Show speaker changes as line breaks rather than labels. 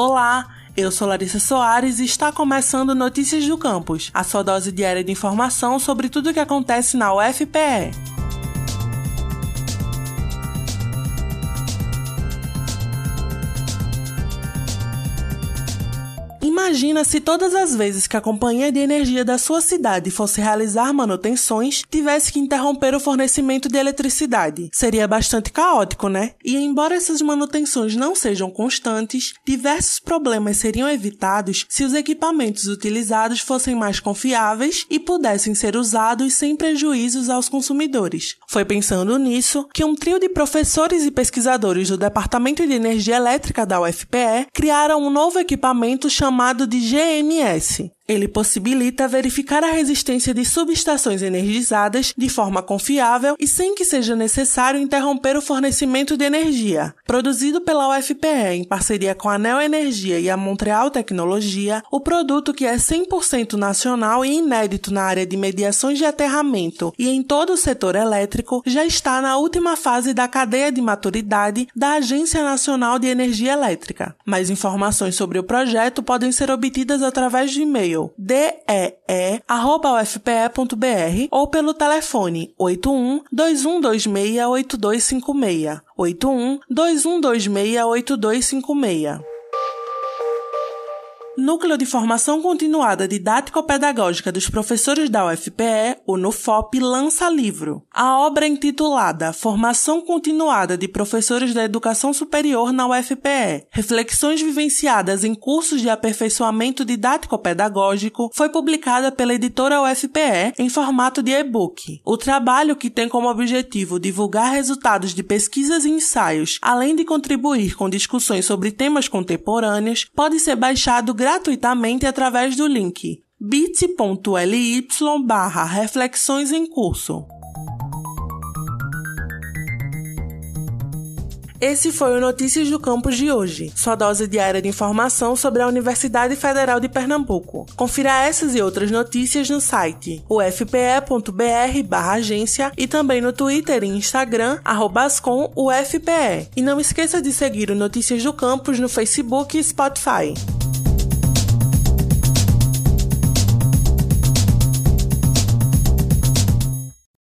Olá! Eu sou Larissa Soares e está começando Notícias do Campus, a sua dose diária de informação sobre tudo o que acontece na UFPE. Imagina se todas as vezes que a companhia de energia da sua cidade fosse realizar manutenções, tivesse que interromper o fornecimento de eletricidade. Seria bastante caótico, né? E embora essas manutenções não sejam constantes, diversos problemas seriam evitados se os equipamentos utilizados fossem mais confiáveis e pudessem ser usados sem prejuízos aos consumidores. Foi pensando nisso que um trio de professores e pesquisadores do Departamento de Energia Elétrica da UFPE criaram um novo equipamento chamado chamado de GMS. Ele possibilita verificar a resistência de subestações energizadas de forma confiável e sem que seja necessário interromper o fornecimento de energia. Produzido pela UFPE em parceria com a Neo Energia e a Montreal Tecnologia, o produto que é 100% nacional e inédito na área de mediações de aterramento e em todo o setor elétrico já está na última fase da cadeia de maturidade da Agência Nacional de Energia Elétrica. Mais informações sobre o projeto podem ser obtidas através de e-mail e-mail dee@ufpe.br ou pelo telefone 81 2126 8256. 81 2126 8256. Núcleo de Formação Continuada Didático-Pedagógica dos Professores da UFPE, o NUFOP, lança livro. A obra intitulada Formação Continuada de Professores da Educação Superior na UFPE, Reflexões Vivenciadas em Cursos de Aperfeiçoamento Didático-Pedagógico, foi publicada pela editora UFPE em formato de e-book. O trabalho, que tem como objetivo divulgar resultados de pesquisas e ensaios, além de contribuir com discussões sobre temas contemporâneos, pode ser baixado gratuitamente através do link bit.ly barra reflexões em curso. Esse foi o Notícias do Campus de hoje, sua dose diária de informação sobre a Universidade Federal de Pernambuco. Confira essas e outras notícias no site ufpe.br/agência e também no Twitter e Instagram @ascomufpe. E não esqueça de seguir o Notícias do Campus no Facebook e Spotify.